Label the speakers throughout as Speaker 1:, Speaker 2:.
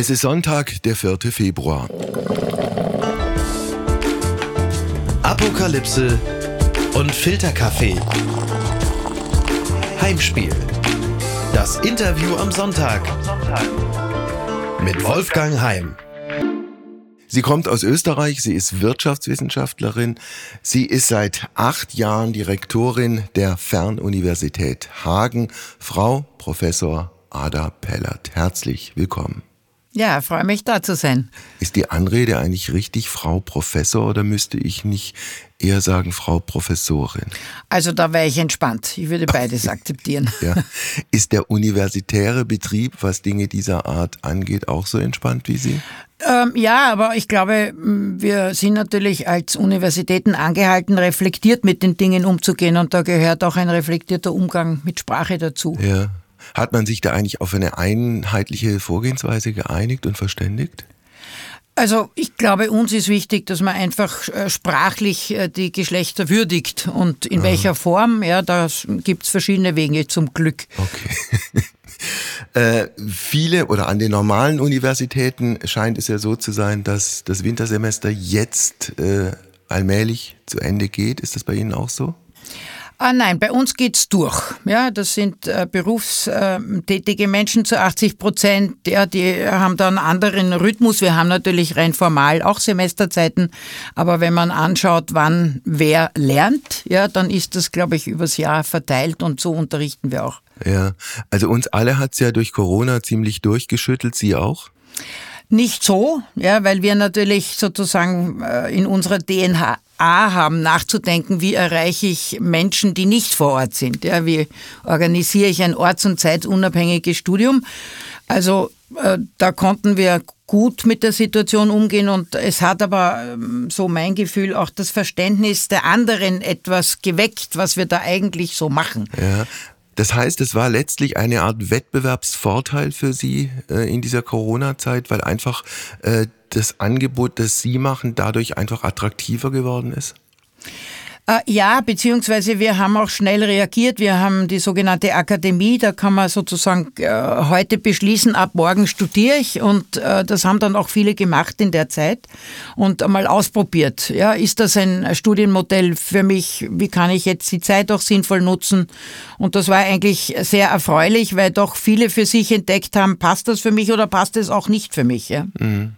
Speaker 1: Es ist Sonntag, der 4. Februar.
Speaker 2: Apokalypse und Filterkaffee. Heimspiel. Das Interview am Sonntag. Mit Wolfgang Heim.
Speaker 1: Sie kommt aus Österreich, sie ist Wirtschaftswissenschaftlerin, sie ist seit acht Jahren Direktorin der Fernuniversität Hagen. Frau Professor Ada Pellert, herzlich willkommen.
Speaker 3: Ja, freue mich da zu sein.
Speaker 1: Ist die Anrede eigentlich richtig Frau Professor oder müsste ich nicht eher sagen Frau Professorin?
Speaker 3: Also da wäre ich entspannt. Ich würde beides akzeptieren.
Speaker 1: Ja. Ist der universitäre Betrieb, was Dinge dieser Art angeht, auch so entspannt wie Sie?
Speaker 3: Ähm, ja, aber ich glaube, wir sind natürlich als Universitäten angehalten, reflektiert mit den Dingen umzugehen und da gehört auch ein reflektierter Umgang mit Sprache dazu.
Speaker 1: Ja. Hat man sich da eigentlich auf eine einheitliche Vorgehensweise geeinigt und verständigt?
Speaker 3: Also ich glaube, uns ist wichtig, dass man einfach äh, sprachlich äh, die Geschlechter würdigt und in Aha. welcher Form, ja, da gibt es verschiedene Wege zum Glück.
Speaker 1: Okay. äh, viele oder an den normalen Universitäten scheint es ja so zu sein, dass das Wintersemester jetzt äh, allmählich zu Ende geht. Ist das bei Ihnen auch so?
Speaker 3: Ah, nein, bei uns geht's durch. Ja, das sind äh, berufstätige Menschen zu 80 Prozent. Ja, die haben da einen anderen Rhythmus. Wir haben natürlich rein formal auch Semesterzeiten. Aber wenn man anschaut, wann wer lernt, ja, dann ist das, glaube ich, übers Jahr verteilt und so unterrichten wir auch.
Speaker 1: Ja, also uns alle hat's ja durch Corona ziemlich durchgeschüttelt. Sie auch?
Speaker 3: Nicht so, ja, weil wir natürlich sozusagen äh, in unserer DNA haben, nachzudenken, wie erreiche ich Menschen, die nicht vor Ort sind. Ja, wie organisiere ich ein orts- und zeitunabhängiges Studium? Also äh, da konnten wir gut mit der Situation umgehen und es hat aber, ähm, so mein Gefühl, auch das Verständnis der anderen etwas geweckt, was wir da eigentlich so machen.
Speaker 1: Ja. Das heißt, es war letztlich eine Art Wettbewerbsvorteil für Sie äh, in dieser Corona-Zeit, weil einfach äh, das Angebot, das Sie machen, dadurch einfach attraktiver geworden ist?
Speaker 3: Äh, ja, beziehungsweise wir haben auch schnell reagiert. Wir haben die sogenannte Akademie, da kann man sozusagen äh, heute beschließen, ab morgen studiere ich und äh, das haben dann auch viele gemacht in der Zeit und einmal ausprobiert. Ja, ist das ein Studienmodell für mich? Wie kann ich jetzt die Zeit auch sinnvoll nutzen? Und das war eigentlich sehr erfreulich, weil doch viele für sich entdeckt haben, passt das für mich oder passt es auch nicht für mich? Ja? Mhm.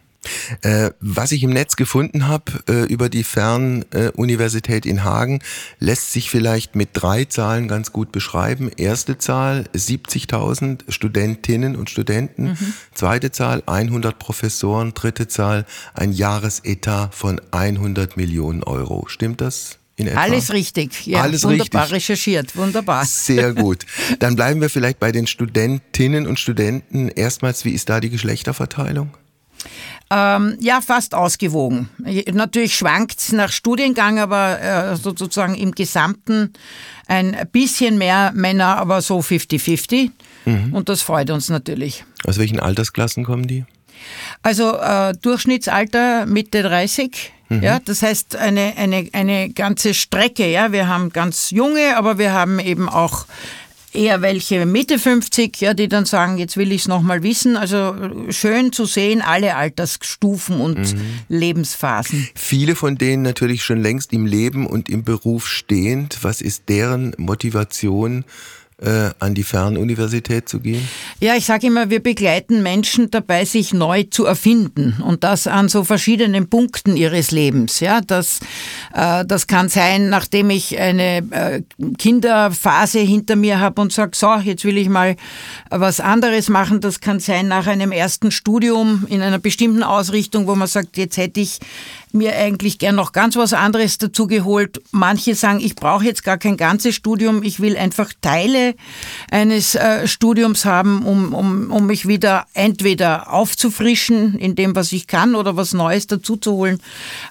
Speaker 1: Äh, was ich im Netz gefunden habe äh, über die Fernuniversität äh, in Hagen, lässt sich vielleicht mit drei Zahlen ganz gut beschreiben. Erste Zahl 70.000 Studentinnen und Studenten. Mhm. Zweite Zahl 100 Professoren. Dritte Zahl ein Jahresetat von 100 Millionen Euro. Stimmt das?
Speaker 3: Alles richtig, ja.
Speaker 1: Alles
Speaker 3: wunderbar
Speaker 1: richtig.
Speaker 3: recherchiert, wunderbar.
Speaker 1: Sehr gut. Dann bleiben wir vielleicht bei den Studentinnen und Studenten. Erstmals, wie ist da die Geschlechterverteilung?
Speaker 3: Ähm, ja, fast ausgewogen. Natürlich schwankt es nach Studiengang, aber äh, sozusagen im Gesamten ein bisschen mehr Männer, aber so 50-50. Mhm. Und das freut uns natürlich.
Speaker 1: Aus welchen Altersklassen kommen die?
Speaker 3: Also äh, Durchschnittsalter Mitte 30. Mhm. Ja, das heißt eine, eine, eine ganze Strecke. Ja, wir haben ganz junge, aber wir haben eben auch eher welche Mitte 50, ja, die dann sagen, jetzt will ich es nochmal wissen. Also schön zu sehen, alle Altersstufen und mhm. Lebensphasen.
Speaker 1: Viele von denen natürlich schon längst im Leben und im Beruf stehend. Was ist deren Motivation? Äh, an die Fernuniversität zu gehen?
Speaker 3: Ja, ich sage immer, wir begleiten Menschen dabei, sich neu zu erfinden und das an so verschiedenen Punkten ihres Lebens. Ja, das, äh, das kann sein, nachdem ich eine äh, Kinderphase hinter mir habe und sage, so, jetzt will ich mal was anderes machen. Das kann sein nach einem ersten Studium in einer bestimmten Ausrichtung, wo man sagt, jetzt hätte ich mir eigentlich gern noch ganz was anderes dazu geholt. Manche sagen, ich brauche jetzt gar kein ganzes Studium, ich will einfach Teile eines äh, Studiums haben, um, um, um mich wieder entweder aufzufrischen in dem, was ich kann oder was Neues dazu zu holen.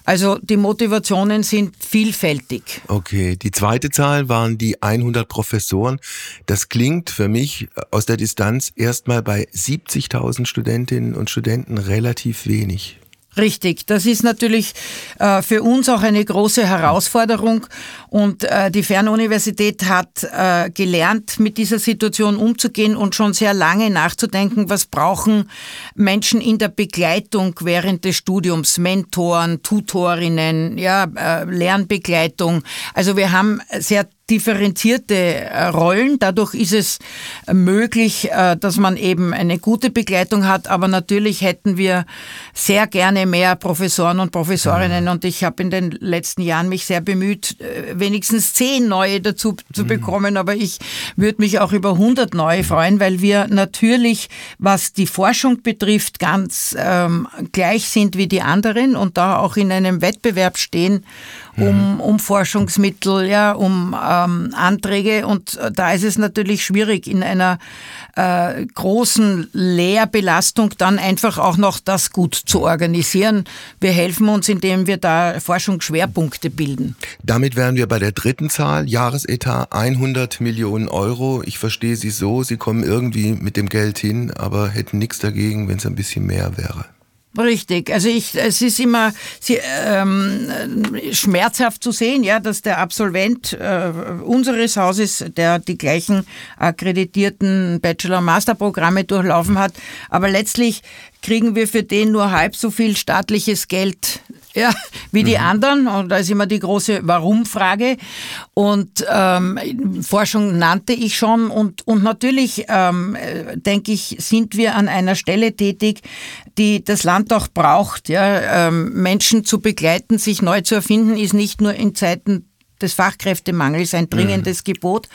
Speaker 3: Also die Motivationen sind vielfältig.
Speaker 1: Okay, die zweite Zahl waren die 100 Professoren. Das klingt für mich aus der Distanz erstmal bei 70.000 Studentinnen und Studenten relativ wenig.
Speaker 3: Richtig, das ist natürlich äh, für uns auch eine große Herausforderung. Und äh, die Fernuniversität hat äh, gelernt, mit dieser Situation umzugehen und schon sehr lange nachzudenken, was brauchen Menschen in der Begleitung während des Studiums, Mentoren, Tutorinnen, ja, äh, Lernbegleitung. Also wir haben sehr differenzierte äh, Rollen. Dadurch ist es möglich, äh, dass man eben eine gute Begleitung hat. Aber natürlich hätten wir sehr gerne mehr Professoren und Professorinnen. Und ich habe in den letzten Jahren mich sehr bemüht, äh, wenigstens zehn neue dazu zu mhm. bekommen. Aber ich würde mich auch über 100 neue freuen, weil wir natürlich, was die Forschung betrifft, ganz ähm, gleich sind wie die anderen und da auch in einem Wettbewerb stehen um, um Forschungsmittel, ja, um ähm, Anträge. Und äh, da ist es natürlich schwierig, in einer äh, großen Lehrbelastung dann einfach auch noch das gut zu organisieren. Wir helfen uns, indem wir da Forschungsschwerpunkte bilden.
Speaker 1: Damit wären wir bei der dritten Zahl, Jahresetat 100 Millionen Euro. Ich verstehe Sie so, Sie kommen irgendwie mit dem Geld hin, aber hätten nichts dagegen, wenn es ein bisschen mehr wäre.
Speaker 3: Richtig. Also ich, es ist immer ähm, schmerzhaft zu sehen, ja, dass der Absolvent äh, unseres Hauses, der die gleichen akkreditierten Bachelor- und Masterprogramme durchlaufen hat, aber letztlich kriegen wir für den nur halb so viel staatliches Geld ja, wie die mhm. anderen. Und da ist immer die große Warum-Frage. Und ähm, Forschung nannte ich schon. Und, und natürlich, ähm, denke ich, sind wir an einer Stelle tätig, die das Land auch braucht. Ja? Ähm, Menschen zu begleiten, sich neu zu erfinden, ist nicht nur in Zeiten des Fachkräftemangels ein dringendes mhm. Gebot.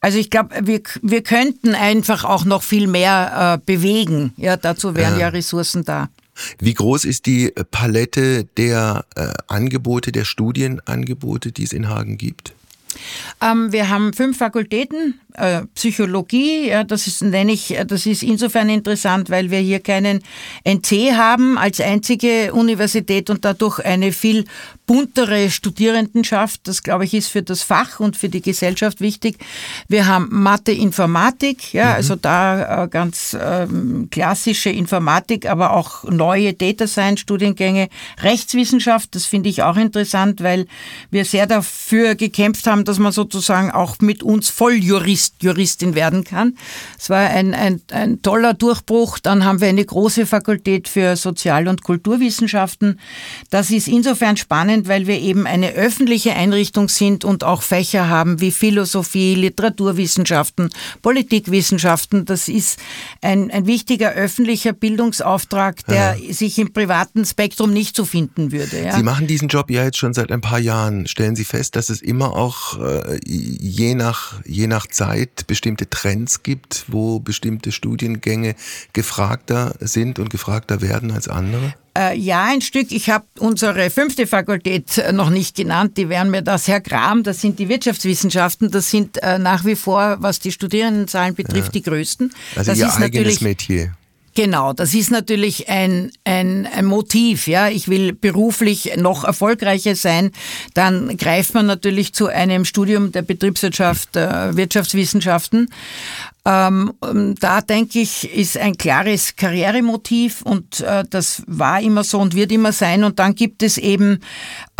Speaker 3: Also ich glaube, wir, wir könnten einfach auch noch viel mehr äh, bewegen. Ja, dazu wären ja. ja Ressourcen da.
Speaker 1: Wie groß ist die Palette der äh, Angebote, der Studienangebote, die es in Hagen gibt?
Speaker 3: Ähm, wir haben fünf Fakultäten, äh, Psychologie, ja, das ist, nenne ich, das ist insofern interessant, weil wir hier keinen NC haben als einzige Universität und dadurch eine viel buntere Studierendenschaft. Das, glaube ich, ist für das Fach und für die Gesellschaft wichtig. Wir haben Mathe, Informatik, ja, mhm. also da äh, ganz ähm, klassische Informatik, aber auch neue Data Science Studiengänge. Rechtswissenschaft, das finde ich auch interessant, weil wir sehr dafür gekämpft haben, dass man sozusagen auch mit uns Volljurist, Juristin werden kann. Es war ein, ein, ein toller Durchbruch. Dann haben wir eine große Fakultät für Sozial- und Kulturwissenschaften. Das ist insofern spannend, weil wir eben eine öffentliche Einrichtung sind und auch Fächer haben wie Philosophie, Literaturwissenschaften, Politikwissenschaften. Das ist ein, ein wichtiger öffentlicher Bildungsauftrag, der ja. sich im privaten Spektrum nicht so finden würde.
Speaker 1: Ja. Sie machen diesen Job ja jetzt schon seit ein paar Jahren. Stellen Sie fest, dass es immer auch äh, je, nach, je nach Zeit bestimmte Trends gibt, wo bestimmte Studiengänge gefragter sind und gefragter werden als andere?
Speaker 3: Äh, ja, ein Stück. Ich habe unsere fünfte Fakultät äh, noch nicht genannt. Die wären mir da sehr gram. Das sind die Wirtschaftswissenschaften. Das sind äh, nach wie vor, was die Studierendenzahlen betrifft, ja. die größten.
Speaker 1: Also
Speaker 3: das
Speaker 1: Ihr ist eigenes Metier.
Speaker 3: Genau, das ist natürlich ein, ein, ein Motiv. Ja, ich will beruflich noch erfolgreicher sein. Dann greift man natürlich zu einem Studium der Betriebswirtschaft, äh, Wirtschaftswissenschaften. Ähm, ähm, da denke ich, ist ein klares Karrieremotiv und äh, das war immer so und wird immer sein. Und dann gibt es eben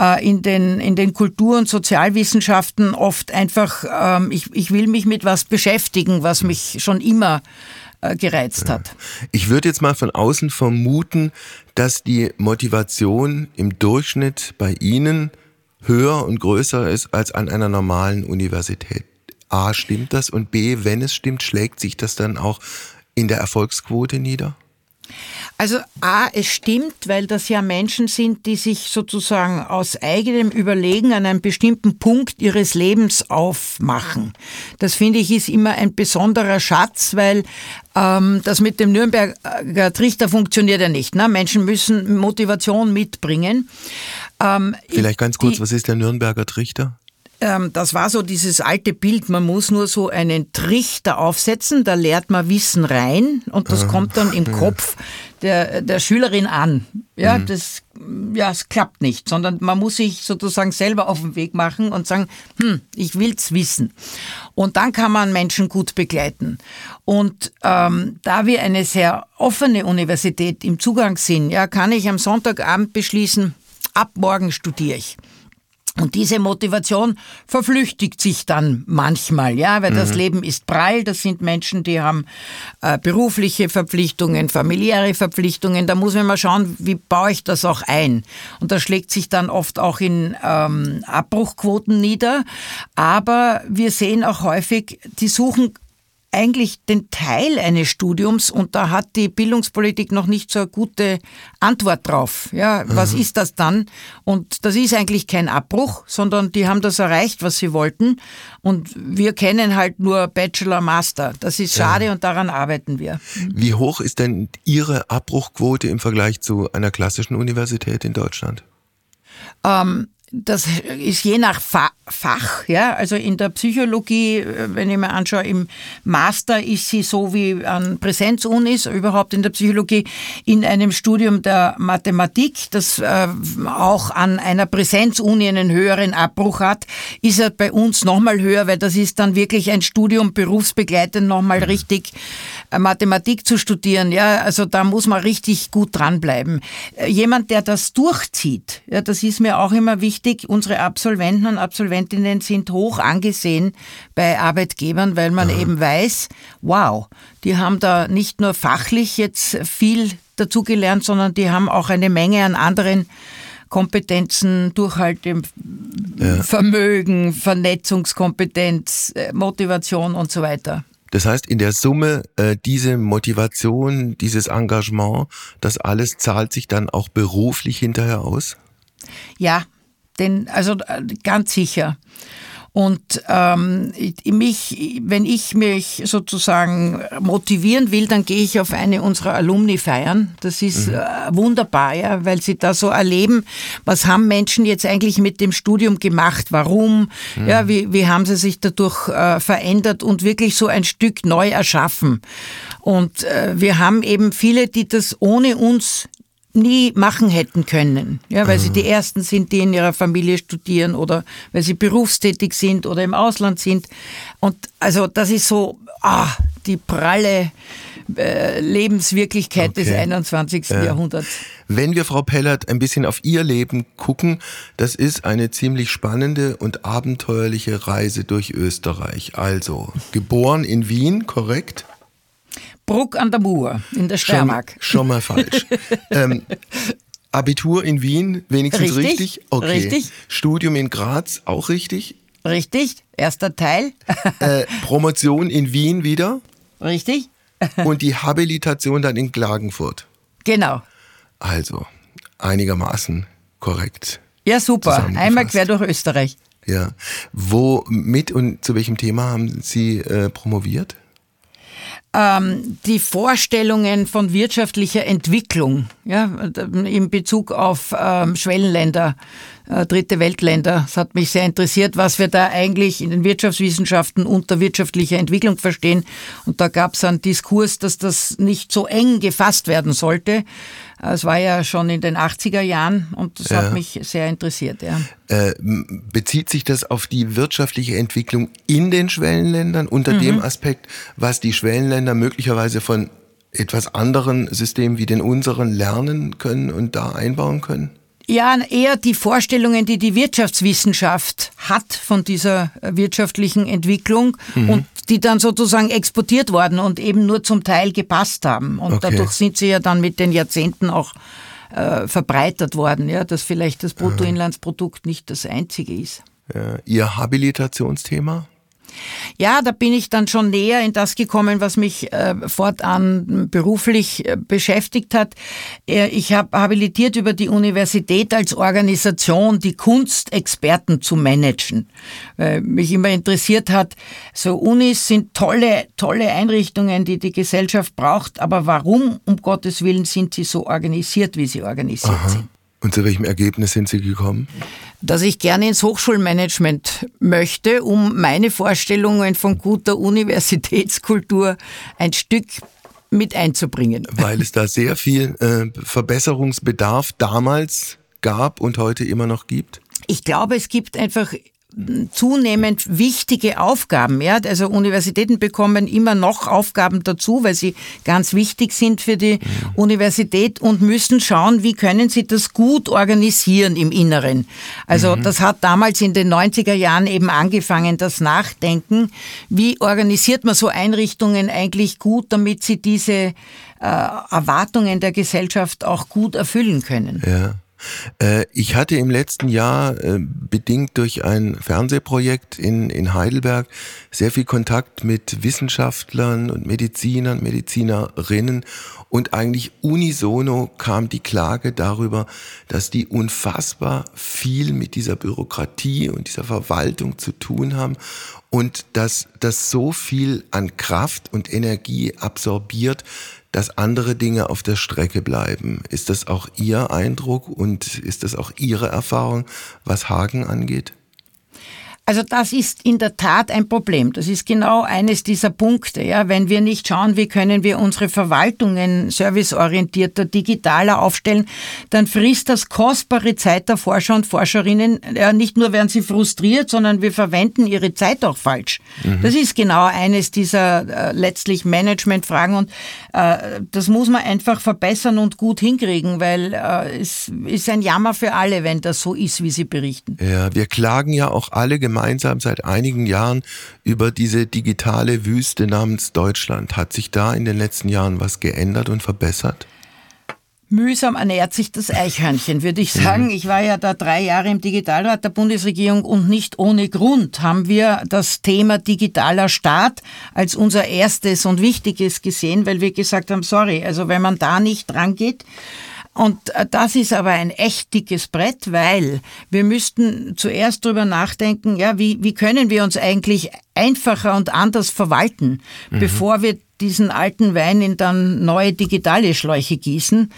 Speaker 3: äh, in, den, in den Kultur- und Sozialwissenschaften oft einfach, ähm, ich, ich will mich mit was beschäftigen, was mich schon immer äh, gereizt hat.
Speaker 1: Ich würde jetzt mal von außen vermuten, dass die Motivation im Durchschnitt bei Ihnen höher und größer ist als an einer normalen Universität. A, stimmt das? Und B, wenn es stimmt, schlägt sich das dann auch in der Erfolgsquote nieder?
Speaker 3: Also A, es stimmt, weil das ja Menschen sind, die sich sozusagen aus eigenem Überlegen an einem bestimmten Punkt ihres Lebens aufmachen. Das finde ich ist immer ein besonderer Schatz, weil ähm, das mit dem Nürnberger Trichter funktioniert ja nicht. Ne? Menschen müssen Motivation mitbringen.
Speaker 1: Ähm, Vielleicht ganz kurz, die, was ist der Nürnberger Trichter?
Speaker 3: Ähm, das war so dieses alte Bild, man muss nur so einen Trichter aufsetzen, da lehrt man Wissen rein und das kommt dann im Kopf der, der Schülerin an. Ja, mhm. das, ja, es klappt nicht, sondern man muss sich sozusagen selber auf den Weg machen und sagen, hm, ich will's wissen. Und dann kann man Menschen gut begleiten. Und ähm, da wir eine sehr offene Universität im Zugang sind, ja, kann ich am Sonntagabend beschließen, ab morgen studiere ich. Und diese Motivation verflüchtigt sich dann manchmal, ja, weil mhm. das Leben ist prall. Das sind Menschen, die haben äh, berufliche Verpflichtungen, familiäre Verpflichtungen. Da muss man mal schauen, wie baue ich das auch ein. Und das schlägt sich dann oft auch in ähm, Abbruchquoten nieder. Aber wir sehen auch häufig, die suchen eigentlich den Teil eines Studiums und da hat die Bildungspolitik noch nicht so eine gute Antwort drauf. Ja, was mhm. ist das dann? Und das ist eigentlich kein Abbruch, sondern die haben das erreicht, was sie wollten. Und wir kennen halt nur Bachelor, Master. Das ist schade ja. und daran arbeiten wir.
Speaker 1: Wie hoch ist denn Ihre Abbruchquote im Vergleich zu einer klassischen Universität in Deutschland?
Speaker 3: Ähm, das ist je nach Fach, ja. Also in der Psychologie, äh, wenn ich mir anschaue, im Master ist sie so wie an Präsenzunis, überhaupt in der Psychologie, in einem Studium der Mathematik, das äh, auch an einer Präsenzuni einen höheren Abbruch hat, ist er bei uns nochmal höher, weil das ist dann wirklich ein Studium berufsbegleitend nochmal mhm. richtig Mathematik zu studieren. Ja, also da muss man richtig gut dranbleiben. Äh, jemand, der das durchzieht, ja, das ist mir auch immer wichtig, unsere Absolventen und Absolventinnen sind hoch angesehen bei Arbeitgebern, weil man Aha. eben weiß, wow, die haben da nicht nur fachlich jetzt viel dazugelernt, sondern die haben auch eine Menge an anderen Kompetenzen, Durchhalte, ja. Vermögen, Vernetzungskompetenz, äh, Motivation und so weiter.
Speaker 1: Das heißt, in der Summe äh, diese Motivation, dieses Engagement, das alles zahlt sich dann auch beruflich hinterher aus?
Speaker 3: Ja, den, also äh, ganz sicher. Und ähm, mich, wenn ich mich sozusagen motivieren will, dann gehe ich auf eine unserer Alumni feiern. Das ist mhm. äh, wunderbar, ja, weil sie da so erleben, was haben Menschen jetzt eigentlich mit dem Studium gemacht, warum, mhm. ja, wie, wie haben sie sich dadurch äh, verändert und wirklich so ein Stück neu erschaffen. Und äh, wir haben eben viele, die das ohne uns nie machen hätten können, ja, weil mhm. sie die ersten sind, die in ihrer Familie studieren oder weil sie berufstätig sind oder im Ausland sind. Und also das ist so ah, die pralle äh, Lebenswirklichkeit okay. des 21. Ja. Jahrhunderts.
Speaker 1: Wenn wir, Frau Pellert, ein bisschen auf Ihr Leben gucken, das ist eine ziemlich spannende und abenteuerliche Reise durch Österreich. Also, geboren in Wien, korrekt?
Speaker 3: Bruck an der Mur in der Steiermark.
Speaker 1: Schon, schon mal falsch. ähm, Abitur in Wien, wenigstens richtig? Richtig. Okay. richtig. Studium in Graz, auch richtig?
Speaker 3: Richtig, erster Teil.
Speaker 1: äh, Promotion in Wien wieder?
Speaker 3: Richtig.
Speaker 1: Und die Habilitation dann in Klagenfurt?
Speaker 3: Genau.
Speaker 1: Also, einigermaßen korrekt.
Speaker 3: Ja, super. Einmal quer durch Österreich.
Speaker 1: Ja. Wo mit und zu welchem Thema haben Sie äh, promoviert?
Speaker 3: Ähm, die Vorstellungen von wirtschaftlicher Entwicklung ja, in Bezug auf ähm, Schwellenländer, äh, dritte Weltländer. Das hat mich sehr interessiert, was wir da eigentlich in den Wirtschaftswissenschaften unter wirtschaftlicher Entwicklung verstehen. Und da gab es einen Diskurs, dass das nicht so eng gefasst werden sollte. Es war ja schon in den 80er Jahren und das ja. hat mich sehr interessiert. Ja.
Speaker 1: Äh, bezieht sich das auf die wirtschaftliche Entwicklung in den Schwellenländern unter mhm. dem Aspekt, was die Schwellenländer möglicherweise von etwas anderen Systemen wie den unseren lernen können und da einbauen können?
Speaker 3: Ja, eher die Vorstellungen, die die Wirtschaftswissenschaft hat von dieser wirtschaftlichen Entwicklung mhm. und die dann sozusagen exportiert worden und eben nur zum Teil gepasst haben. Und okay. dadurch sind sie ja dann mit den Jahrzehnten auch äh, verbreitert worden, ja, dass vielleicht das Bruttoinlandsprodukt nicht das einzige ist.
Speaker 1: Ja, Ihr Habilitationsthema?
Speaker 3: Ja, da bin ich dann schon näher in das gekommen, was mich äh, fortan beruflich äh, beschäftigt hat. Äh, ich habe habilitiert über die Universität als Organisation, die Kunstexperten zu managen. Weil mich immer interessiert hat, so Unis sind tolle, tolle Einrichtungen, die die Gesellschaft braucht, aber warum, um Gottes Willen, sind sie so organisiert, wie sie organisiert Aha. sind?
Speaker 1: Und zu welchem Ergebnis sind Sie gekommen?
Speaker 3: Dass ich gerne ins Hochschulmanagement möchte, um meine Vorstellungen von guter Universitätskultur ein Stück mit einzubringen.
Speaker 1: Weil es da sehr viel äh, Verbesserungsbedarf damals gab und heute immer noch gibt?
Speaker 3: Ich glaube, es gibt einfach zunehmend wichtige Aufgaben. Ja? Also Universitäten bekommen immer noch Aufgaben dazu, weil sie ganz wichtig sind für die. Universität und müssen schauen, wie können sie das gut organisieren im Inneren. Also mhm. das hat damals in den 90er Jahren eben angefangen, das Nachdenken, wie organisiert man so Einrichtungen eigentlich gut, damit sie diese äh, Erwartungen der Gesellschaft auch gut erfüllen können.
Speaker 1: Ja. Äh, ich hatte im letzten Jahr, äh, bedingt durch ein Fernsehprojekt in, in Heidelberg, sehr viel Kontakt mit Wissenschaftlern und Medizinern, Medizinerinnen und eigentlich unisono kam die Klage darüber, dass die unfassbar viel mit dieser Bürokratie und dieser Verwaltung zu tun haben und dass das so viel an Kraft und Energie absorbiert, dass andere Dinge auf der Strecke bleiben. Ist das auch Ihr Eindruck und ist das auch Ihre Erfahrung, was Hagen angeht?
Speaker 3: Also das ist in der Tat ein Problem. Das ist genau eines dieser Punkte. Ja, wenn wir nicht schauen, wie können wir unsere Verwaltungen serviceorientierter, digitaler aufstellen, dann frisst das kostbare Zeit der Forscher und Forscherinnen. Ja, nicht nur werden sie frustriert, sondern wir verwenden ihre Zeit auch falsch. Mhm. Das ist genau eines dieser äh, letztlich Managementfragen und äh, das muss man einfach verbessern und gut hinkriegen, weil äh, es ist ein Jammer für alle, wenn das so ist, wie Sie berichten.
Speaker 1: Ja, wir klagen ja auch alle gemeinsam gemeinsam seit einigen Jahren über diese digitale Wüste namens Deutschland. Hat sich da in den letzten Jahren was geändert und verbessert?
Speaker 3: Mühsam ernährt sich das Eichhörnchen, würde ich sagen. Ich war ja da drei Jahre im Digitalrat der Bundesregierung und nicht ohne Grund haben wir das Thema digitaler Staat als unser erstes und wichtiges gesehen, weil wir gesagt haben, sorry, also wenn man da nicht dran geht, und äh, das ist aber ein echt dickes Brett, weil wir müssten zuerst drüber nachdenken, ja, wie, wie können wir uns eigentlich einfacher und anders verwalten, mhm. bevor wir diesen alten Wein in dann neue digitale Schläuche gießen.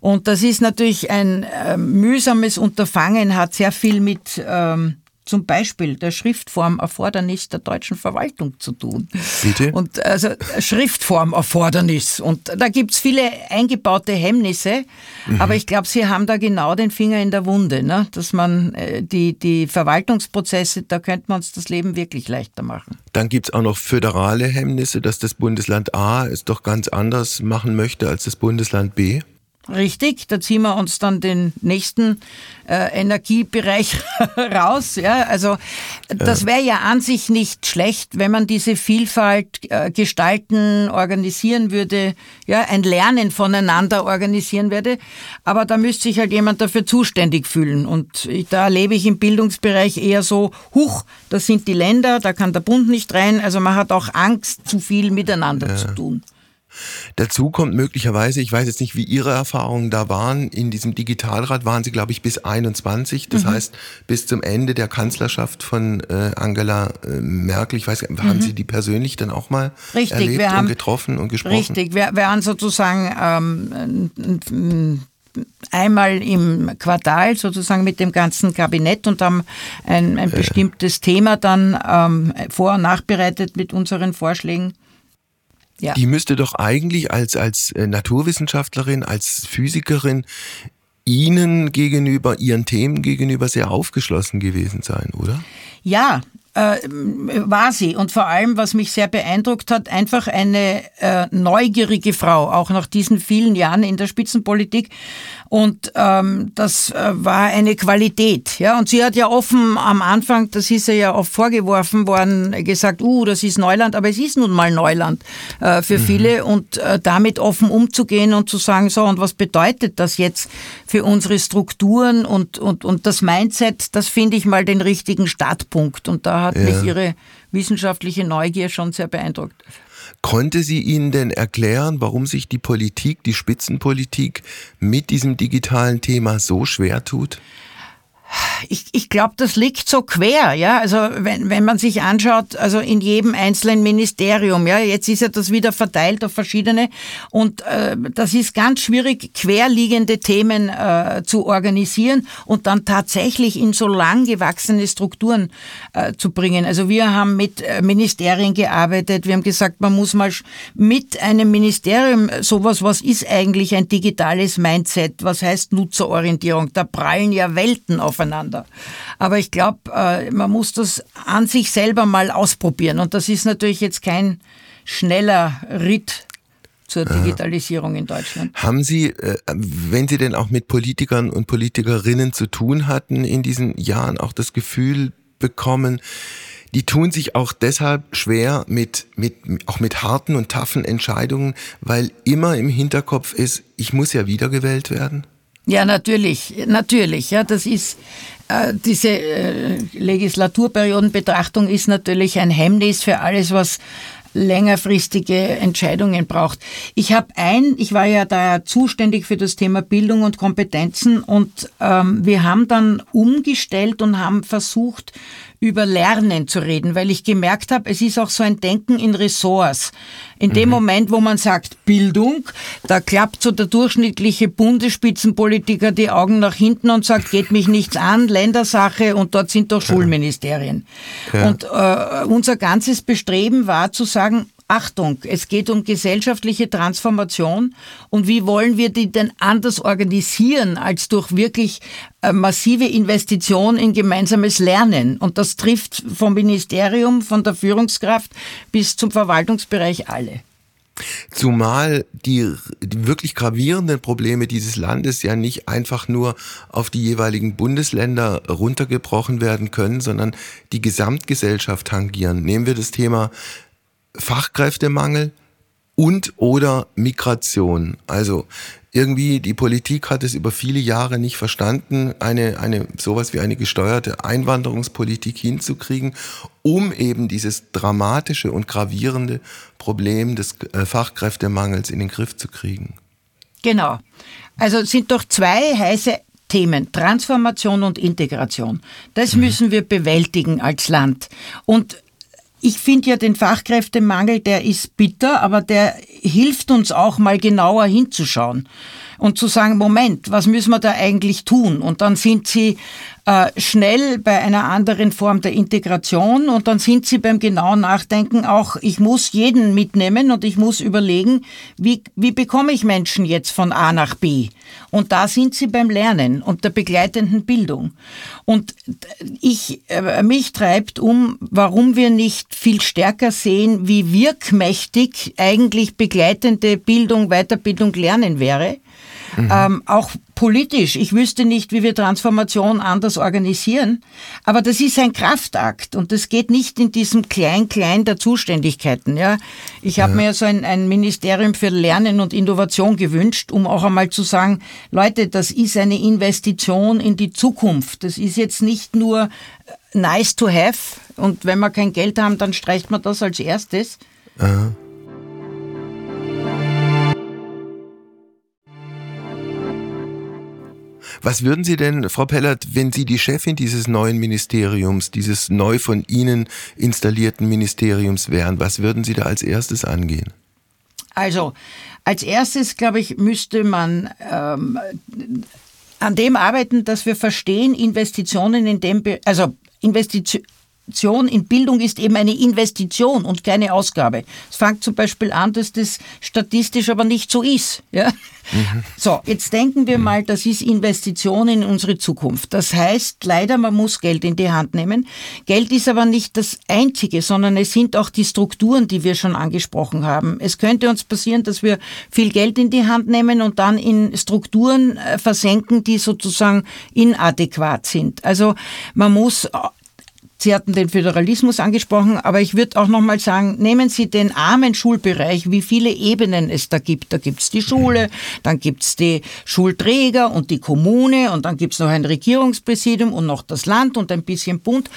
Speaker 3: Und das ist natürlich ein äh, mühsames Unterfangen, hat sehr viel mit ähm, zum Beispiel der Schriftformerfordernis der deutschen Verwaltung zu tun.
Speaker 1: Bitte?
Speaker 3: Und also Schriftformerfordernis. Und da gibt's viele eingebaute Hemmnisse, mhm. aber ich glaube, Sie haben da genau den Finger in der Wunde, ne? dass man äh, die, die Verwaltungsprozesse, da könnte man uns das Leben wirklich leichter machen.
Speaker 1: Dann gibt's auch noch föderale Hemmnisse, dass das Bundesland A es doch ganz anders machen möchte als das Bundesland B.
Speaker 3: Richtig, da ziehen wir uns dann den nächsten äh, Energiebereich raus. Ja, also das wäre ja an sich nicht schlecht, wenn man diese Vielfalt äh, gestalten, organisieren würde, ja, ein Lernen voneinander organisieren würde. Aber da müsste sich halt jemand dafür zuständig fühlen. Und da erlebe ich im Bildungsbereich eher so, huch, das sind die Länder, da kann der Bund nicht rein. Also man hat auch Angst, zu viel miteinander ja. zu tun.
Speaker 1: Dazu kommt möglicherweise, ich weiß jetzt nicht, wie Ihre Erfahrungen da waren, in diesem Digitalrat waren Sie, glaube ich, bis 21, das mhm. heißt bis zum Ende der Kanzlerschaft von äh, Angela äh, Merkel. Ich weiß, mhm. haben Sie die persönlich dann auch mal richtig, erlebt wir haben, und getroffen und gesprochen?
Speaker 3: Richtig, wir, wir haben sozusagen ähm, einmal im Quartal sozusagen mit dem ganzen Kabinett und haben ein, ein bestimmtes Thema dann ähm, vor- und nachbereitet mit unseren Vorschlägen.
Speaker 1: Ja. Die müsste doch eigentlich als, als äh, Naturwissenschaftlerin, als Physikerin Ihnen gegenüber, Ihren Themen gegenüber sehr aufgeschlossen gewesen sein, oder?
Speaker 3: Ja, äh, war sie. Und vor allem, was mich sehr beeindruckt hat, einfach eine äh, neugierige Frau, auch nach diesen vielen Jahren in der Spitzenpolitik. Und ähm, das äh, war eine Qualität. Ja? Und sie hat ja offen am Anfang, das ist ja oft vorgeworfen worden, gesagt, uh, das ist Neuland, aber es ist nun mal Neuland äh, für mhm. viele. Und äh, damit offen umzugehen und zu sagen, so, und was bedeutet das jetzt für unsere Strukturen und, und, und das Mindset, das finde ich mal den richtigen Startpunkt. Und da hat ja. mich ihre wissenschaftliche Neugier schon sehr beeindruckt.
Speaker 1: Konnte sie Ihnen denn erklären, warum sich die Politik, die Spitzenpolitik mit diesem digitalen Thema so schwer tut?
Speaker 3: Ich, ich glaube, das liegt so quer, ja. Also wenn, wenn man sich anschaut, also in jedem einzelnen Ministerium, ja, jetzt ist ja das wieder verteilt auf verschiedene. Und äh, das ist ganz schwierig, querliegende Themen äh, zu organisieren und dann tatsächlich in so lang gewachsene Strukturen äh, zu bringen. Also wir haben mit äh, Ministerien gearbeitet, wir haben gesagt, man muss mal mit einem Ministerium sowas, was ist eigentlich ein digitales Mindset, was heißt Nutzerorientierung, da prallen ja Welten aufeinander. Aber ich glaube, äh, man muss das an sich selber mal ausprobieren. Und das ist natürlich jetzt kein schneller Ritt zur Digitalisierung in Deutschland.
Speaker 1: Haben Sie, äh, wenn Sie denn auch mit Politikern und Politikerinnen zu tun hatten in diesen Jahren, auch das Gefühl bekommen, die tun sich auch deshalb schwer mit, mit, auch mit harten und taffen Entscheidungen, weil immer im Hinterkopf ist, ich muss ja wiedergewählt werden?
Speaker 3: Ja, natürlich, natürlich. Ja, das ist äh, diese äh, Legislaturperiodenbetrachtung ist natürlich ein Hemmnis für alles, was längerfristige Entscheidungen braucht. Ich habe ein, ich war ja da zuständig für das Thema Bildung und Kompetenzen und ähm, wir haben dann umgestellt und haben versucht, über Lernen zu reden, weil ich gemerkt habe, es ist auch so ein Denken in Ressorts. In mhm. dem Moment, wo man sagt Bildung, da klappt so der durchschnittliche Bundesspitzenpolitiker die Augen nach hinten und sagt, geht mich nichts an, Ländersache und dort sind doch Schulministerien. Ja. Und äh, unser ganzes Bestreben war zu sagen, Achtung, es geht um gesellschaftliche Transformation und wie wollen wir die denn anders organisieren als durch wirklich äh, massive Investition in gemeinsames Lernen. Und das trifft vom Ministerium, von der Führungskraft bis zum Verwaltungsbereich alle.
Speaker 1: Zumal die, die, wirklich gravierenden Probleme dieses Landes ja nicht einfach nur auf die jeweiligen Bundesländer runtergebrochen werden können, sondern die Gesamtgesellschaft tangieren. Nehmen wir das Thema Fachkräftemangel und oder Migration. Also irgendwie die Politik hat es über viele Jahre nicht verstanden, eine, eine, sowas wie eine gesteuerte Einwanderungspolitik hinzukriegen, um eben dieses dramatische und gravierende Problem des äh, Fachkräftemangels in den Griff zu kriegen.
Speaker 3: Genau. Also es sind doch zwei heiße Themen, Transformation und Integration. Das mhm. müssen wir bewältigen als Land. Und ich finde ja den Fachkräftemangel, der ist bitter, aber der hilft uns auch mal genauer hinzuschauen und zu sagen, Moment, was müssen wir da eigentlich tun? Und dann sind sie äh, schnell bei einer anderen Form der Integration und dann sind sie beim genauen Nachdenken auch, ich muss jeden mitnehmen und ich muss überlegen, wie, wie bekomme ich Menschen jetzt von A nach B? Und da sind sie beim Lernen und der begleitenden Bildung. Und ich, äh, mich treibt um, warum wir nicht viel stärker sehen, wie wirkmächtig eigentlich begleitende Bildung, Weiterbildung, Lernen wäre Mhm. Ähm, auch politisch. Ich wüsste nicht, wie wir Transformation anders organisieren. Aber das ist ein Kraftakt und das geht nicht in diesem Klein-Klein der Zuständigkeiten. Ja, ich habe ja. mir so ein, ein Ministerium für Lernen und Innovation gewünscht, um auch einmal zu sagen, Leute, das ist eine Investition in die Zukunft. Das ist jetzt nicht nur nice to have und wenn wir kein Geld haben, dann streicht man das als erstes. Aha.
Speaker 1: Was würden Sie denn, Frau Pellert, wenn Sie die Chefin dieses neuen Ministeriums, dieses neu von Ihnen installierten Ministeriums wären, was würden Sie da als erstes angehen?
Speaker 3: Also, als erstes, glaube ich, müsste man ähm, an dem arbeiten, dass wir verstehen, Investitionen in dem, also Investitionen, Investition in Bildung ist eben eine Investition und keine Ausgabe. Es fängt zum Beispiel an, dass das statistisch aber nicht so ist. Ja? Mhm. So, jetzt denken wir mal, das ist Investition in unsere Zukunft. Das heißt leider, man muss Geld in die Hand nehmen. Geld ist aber nicht das Einzige, sondern es sind auch die Strukturen, die wir schon angesprochen haben. Es könnte uns passieren, dass wir viel Geld in die Hand nehmen und dann in Strukturen äh, versenken, die sozusagen inadäquat sind. Also man muss Sie hatten den Föderalismus angesprochen, aber ich würde auch noch mal sagen, nehmen Sie den armen Schulbereich, wie viele Ebenen es da gibt. Da gibt es die Schule, dann gibt es die Schulträger und die Kommune und dann gibt es noch ein Regierungspräsidium und noch das Land und ein bisschen Bund.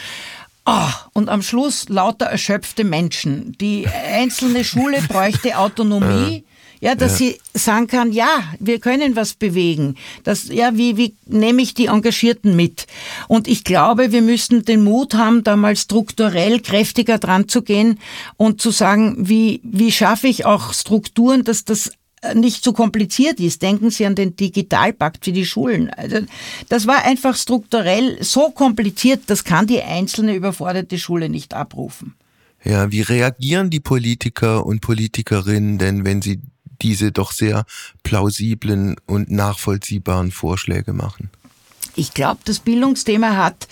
Speaker 3: Oh, und am Schluss lauter erschöpfte Menschen. Die einzelne Schule bräuchte Autonomie Ja, dass ja. sie sagen kann, ja, wir können was bewegen. Das, ja, wie, wie nehme ich die Engagierten mit? Und ich glaube, wir müssen den Mut haben, da mal strukturell kräftiger dran zu gehen und zu sagen, wie, wie schaffe ich auch Strukturen, dass das nicht so kompliziert ist. Denken Sie an den Digitalpakt für die Schulen. Also das war einfach strukturell so kompliziert, das kann die einzelne überforderte Schule nicht abrufen.
Speaker 1: Ja, wie reagieren die Politiker und Politikerinnen denn, wenn sie diese doch sehr plausiblen und nachvollziehbaren Vorschläge machen?
Speaker 3: Ich glaube, das Bildungsthema hat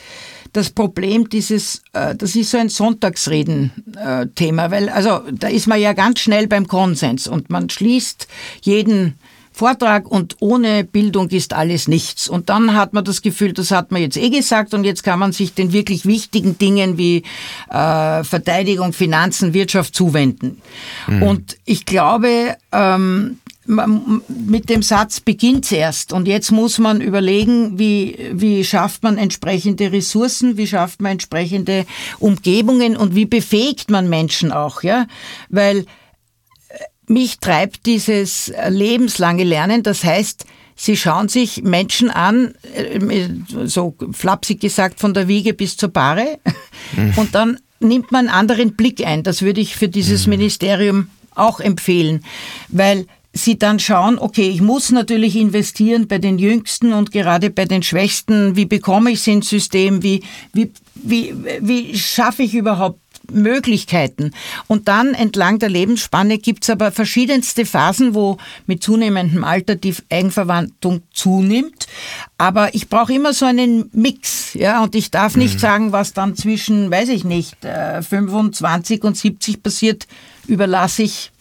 Speaker 3: das Problem dieses, äh, das ist so ein Sonntagsreden-Thema, weil also da ist man ja ganz schnell beim Konsens und man schließt jeden Vortrag und ohne Bildung ist alles nichts. Und dann hat man das Gefühl, das hat man jetzt eh gesagt und jetzt kann man sich den wirklich wichtigen Dingen wie äh, Verteidigung, Finanzen, Wirtschaft zuwenden. Mhm. Und ich glaube, ähm, mit dem Satz beginnt erst und jetzt muss man überlegen, wie, wie schafft man entsprechende Ressourcen, wie schafft man entsprechende Umgebungen und wie befähigt man Menschen auch, ja, weil mich treibt dieses lebenslange Lernen, das heißt, Sie schauen sich Menschen an, äh, so flapsig gesagt, von der Wiege bis zur Bahre, mhm. und dann nimmt man einen anderen Blick ein. Das würde ich für dieses mhm. Ministerium auch empfehlen, weil sie dann schauen, okay, ich muss natürlich investieren bei den Jüngsten und gerade bei den Schwächsten. Wie bekomme ich sie ins System? Wie, wie, wie, wie schaffe ich überhaupt Möglichkeiten. Und dann entlang der Lebensspanne gibt's aber verschiedenste Phasen, wo mit zunehmendem Alter die Eigenverwandtung zunimmt. Aber ich brauche immer so einen Mix, ja, und ich darf nicht mhm. sagen, was dann zwischen, weiß ich nicht, 25 äh, und 70 passiert, überlasse ich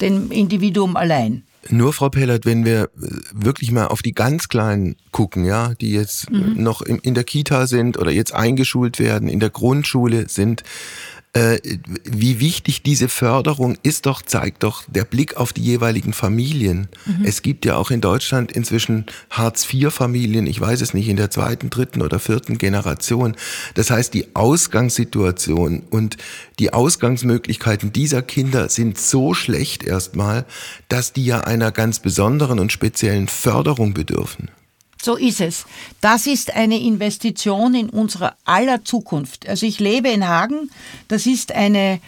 Speaker 3: dem Individuum allein.
Speaker 1: Nur, Frau Pellert, wenn wir wirklich mal auf die ganz Kleinen gucken, ja, die jetzt mhm. noch in der Kita sind oder jetzt eingeschult werden, in der Grundschule sind, äh, wie wichtig diese Förderung ist doch, zeigt doch der Blick auf die jeweiligen Familien. Mhm. Es gibt ja auch in Deutschland inzwischen Hartz-IV-Familien, ich weiß es nicht, in der zweiten, dritten oder vierten Generation. Das heißt, die Ausgangssituation und die Ausgangsmöglichkeiten dieser Kinder sind so schlecht erstmal, dass die ja einer ganz besonderen und speziellen Förderung bedürfen.
Speaker 3: So ist es. Das ist eine Investition in unsere aller Zukunft. Also ich lebe in Hagen. Das ist eine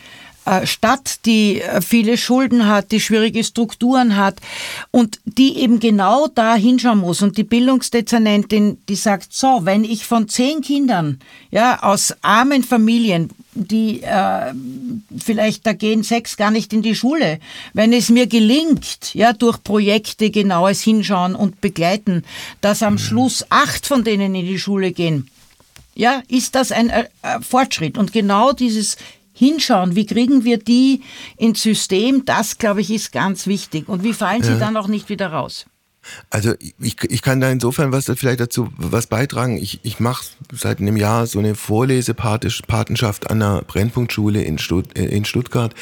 Speaker 3: Stadt, die äh, viele Schulden hat, die schwierige Strukturen hat und die eben genau da hinschauen muss. Und die Bildungsdezernentin, die sagt, so, wenn ich von zehn Kindern, ja, aus armen Familien, die äh, vielleicht da gehen sechs gar nicht in die Schule. Wenn es mir gelingt, ja, durch Projekte genaues Hinschauen und begleiten, dass am mhm. Schluss acht von denen in die Schule gehen, ja, ist das ein äh, äh, Fortschritt. Und genau dieses Hinschauen, wie kriegen wir die ins System, das, glaube ich, ist ganz wichtig. Und wie fallen sie ja. dann auch nicht wieder raus?
Speaker 1: Also ich, ich kann da insofern was vielleicht dazu was beitragen. Ich, ich mache seit einem Jahr so eine Vorlesepatenschaft an der Brennpunktschule in, Stutt, äh, in Stuttgart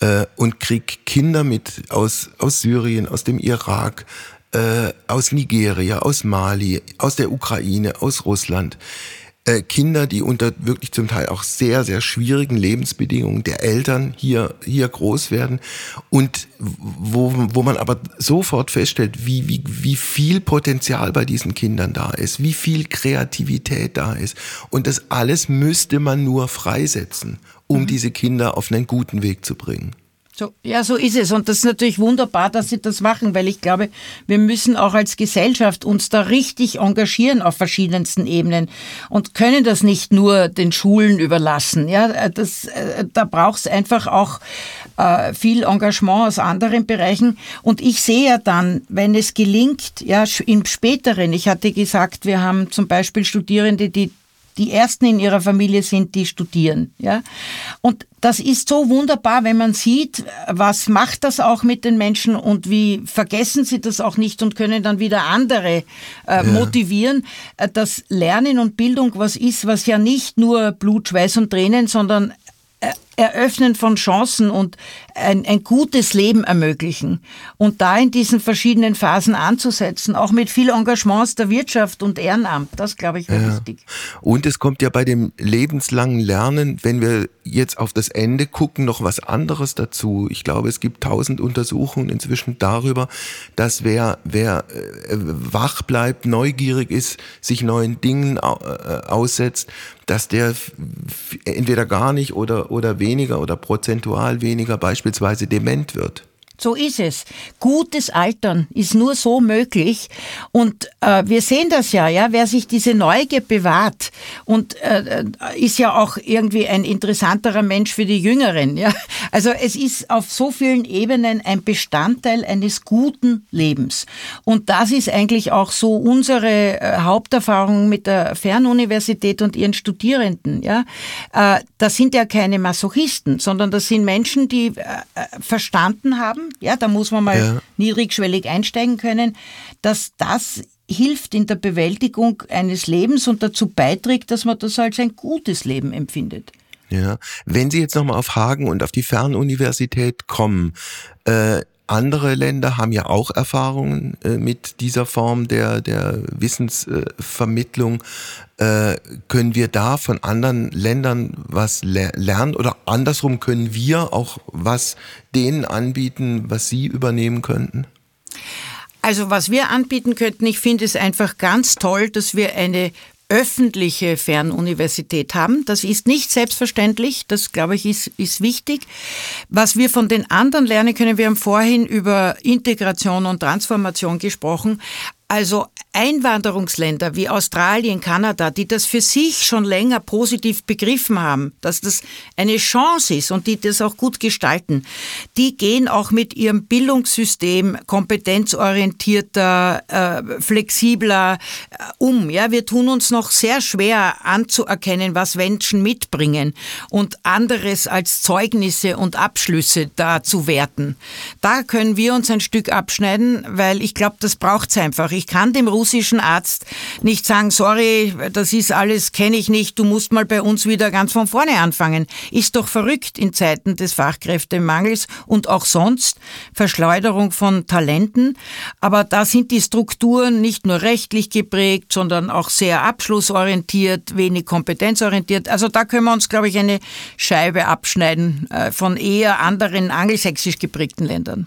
Speaker 1: äh, und krieg Kinder mit aus, aus Syrien, aus dem Irak, äh, aus Nigeria, aus Mali, aus der Ukraine, aus Russland äh, Kinder, die unter wirklich zum Teil auch sehr, sehr schwierigen Lebensbedingungen der Eltern hier, hier groß werden und wo, wo man aber sofort feststellt, wie, wie, wie viel Potenzial bei diesen Kindern da ist, wie viel Kreativität da ist. Und das alles müsste man nur freisetzen, um mhm. diese Kinder auf einen guten Weg zu bringen.
Speaker 3: So, ja, so ist es. Und das ist natürlich wunderbar, dass Sie das machen, weil ich glaube, wir müssen auch als Gesellschaft uns da richtig engagieren auf verschiedensten Ebenen und können das nicht nur den Schulen überlassen. Ja, das, äh, da braucht es einfach auch äh, viel Engagement aus anderen Bereichen. Und ich sehe ja dann, wenn es gelingt, ja, im späteren, ich hatte gesagt, wir haben zum Beispiel Studierende, die die ersten in ihrer Familie sind, die studieren, ja. Und das ist so wunderbar, wenn man sieht, was macht das auch mit den Menschen und wie vergessen sie das auch nicht und können dann wieder andere äh, ja. motivieren, äh, dass Lernen und Bildung was ist, was ja nicht nur Blut, Schweiß und Tränen, sondern äh, Eröffnen von Chancen und ein, ein gutes Leben ermöglichen. Und da in diesen verschiedenen Phasen anzusetzen, auch mit viel Engagements der Wirtschaft und Ehrenamt, das glaube ich wäre ja. wichtig.
Speaker 1: Und es kommt ja bei dem lebenslangen Lernen, wenn wir jetzt auf das Ende gucken, noch was anderes dazu. Ich glaube, es gibt tausend Untersuchungen inzwischen darüber, dass wer, wer äh, wach bleibt, neugierig ist, sich neuen Dingen äh, aussetzt, dass der entweder gar nicht oder, oder weniger oder prozentual weniger beispielsweise dement wird.
Speaker 3: So ist es. Gutes Altern ist nur so möglich. Und äh, wir sehen das ja, ja, wer sich diese Neugier bewahrt und äh, ist ja auch irgendwie ein interessanterer Mensch für die Jüngeren. Ja? Also es ist auf so vielen Ebenen ein Bestandteil eines guten Lebens. Und das ist eigentlich auch so unsere äh, Haupterfahrung mit der Fernuniversität und ihren Studierenden. Ja? Äh, das sind ja keine Masochisten, sondern das sind Menschen, die äh, äh verstanden haben, ja, da muss man mal ja. niedrigschwellig einsteigen können, dass das hilft in der Bewältigung eines Lebens und dazu beiträgt, dass man das als ein gutes Leben empfindet.
Speaker 1: Ja, wenn Sie jetzt nochmal auf Hagen und auf die Fernuniversität kommen, äh, andere Länder haben ja auch Erfahrungen äh, mit dieser Form der, der Wissensvermittlung. Äh, können wir da von anderen Ländern was le lernen oder andersrum können wir auch was denen anbieten, was sie übernehmen könnten?
Speaker 3: Also was wir anbieten könnten, ich finde es einfach ganz toll, dass wir eine öffentliche Fernuniversität haben. Das ist nicht selbstverständlich, das glaube ich ist, ist wichtig. Was wir von den anderen lernen können, wir haben vorhin über Integration und Transformation gesprochen, also Einwanderungsländer wie Australien, Kanada, die das für sich schon länger positiv begriffen haben, dass das eine Chance ist und die das auch gut gestalten, die gehen auch mit ihrem Bildungssystem kompetenzorientierter, äh, flexibler äh, um. Ja, wir tun uns noch sehr schwer anzuerkennen, was Menschen mitbringen und anderes als Zeugnisse und Abschlüsse da zu werten. Da können wir uns ein Stück abschneiden, weil ich glaube, das braucht es einfach. Ich ich kann dem russischen Arzt nicht sagen, sorry, das ist alles, kenne ich nicht, du musst mal bei uns wieder ganz von vorne anfangen. Ist doch verrückt in Zeiten des Fachkräftemangels und auch sonst Verschleuderung von Talenten. Aber da sind die Strukturen nicht nur rechtlich geprägt, sondern auch sehr abschlussorientiert, wenig kompetenzorientiert. Also da können wir uns, glaube ich, eine Scheibe abschneiden äh, von eher anderen angelsächsisch geprägten Ländern.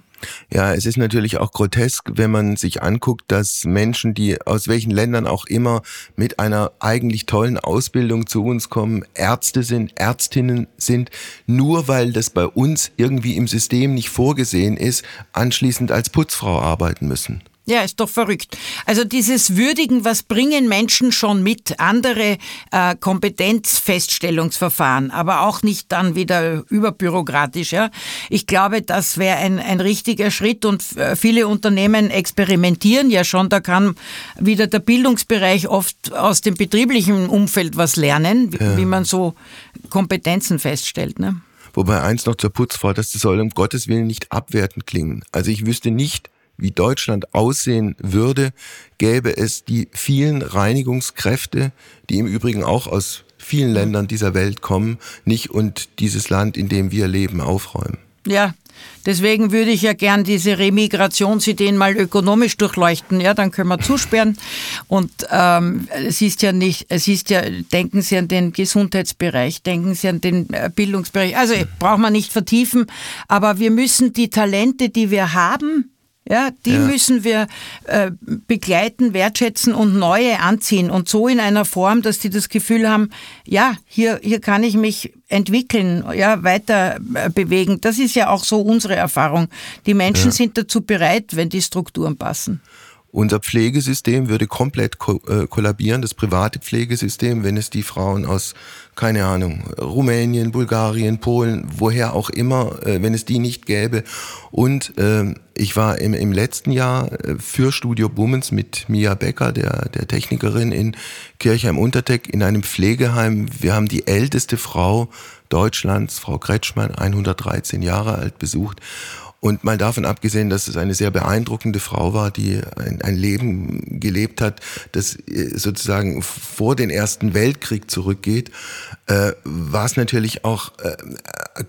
Speaker 1: Ja, es ist natürlich auch grotesk, wenn man sich anguckt, dass Menschen, die aus welchen Ländern auch immer mit einer eigentlich tollen Ausbildung zu uns kommen, Ärzte sind, Ärztinnen sind, nur weil das bei uns irgendwie im System nicht vorgesehen ist, anschließend als Putzfrau arbeiten müssen.
Speaker 3: Ja, ist doch verrückt. Also dieses Würdigen, was bringen Menschen schon mit? Andere äh, Kompetenzfeststellungsverfahren, aber auch nicht dann wieder überbürokratisch. Ja? Ich glaube, das wäre ein, ein richtiger Schritt und äh, viele Unternehmen experimentieren ja schon. Da kann wieder der Bildungsbereich oft aus dem betrieblichen Umfeld was lernen, wie, ja. wie man so Kompetenzen feststellt. Ne?
Speaker 1: Wobei eins noch zur Putzfrau, das soll um Gottes Willen nicht abwertend klingen. Also ich wüsste nicht, wie Deutschland aussehen würde, gäbe es die vielen Reinigungskräfte, die im Übrigen auch aus vielen Ländern dieser Welt kommen, nicht und dieses Land, in dem wir leben, aufräumen.
Speaker 3: Ja, Deswegen würde ich ja gern diese Remigrationsideen mal ökonomisch durchleuchten. Ja, dann können wir zusperren. Und ähm, es ist ja nicht, es ist ja, denken Sie an den Gesundheitsbereich, denken Sie an den äh, Bildungsbereich. Also braucht man nicht vertiefen, aber wir müssen die Talente, die wir haben, ja, die ja. müssen wir äh, begleiten, wertschätzen und neue anziehen und so in einer Form, dass die das Gefühl haben, ja, hier, hier kann ich mich entwickeln, ja, weiter äh, bewegen. Das ist ja auch so unsere Erfahrung. Die Menschen ja. sind dazu bereit, wenn die Strukturen passen.
Speaker 1: Unser Pflegesystem würde komplett ko äh, kollabieren, das private Pflegesystem, wenn es die Frauen aus, keine Ahnung, Rumänien, Bulgarien, Polen, woher auch immer, äh, wenn es die nicht gäbe. Und äh, ich war im, im letzten Jahr äh, für Studio Bummens mit Mia Becker, der, der Technikerin in Kirchheim-Unterteck, in einem Pflegeheim. Wir haben die älteste Frau Deutschlands, Frau Kretschmann, 113 Jahre alt, besucht. Und mal davon abgesehen, dass es eine sehr beeindruckende Frau war, die ein, ein Leben gelebt hat, das äh, sozusagen vor den Ersten Weltkrieg zurückgeht, äh, war es natürlich auch äh,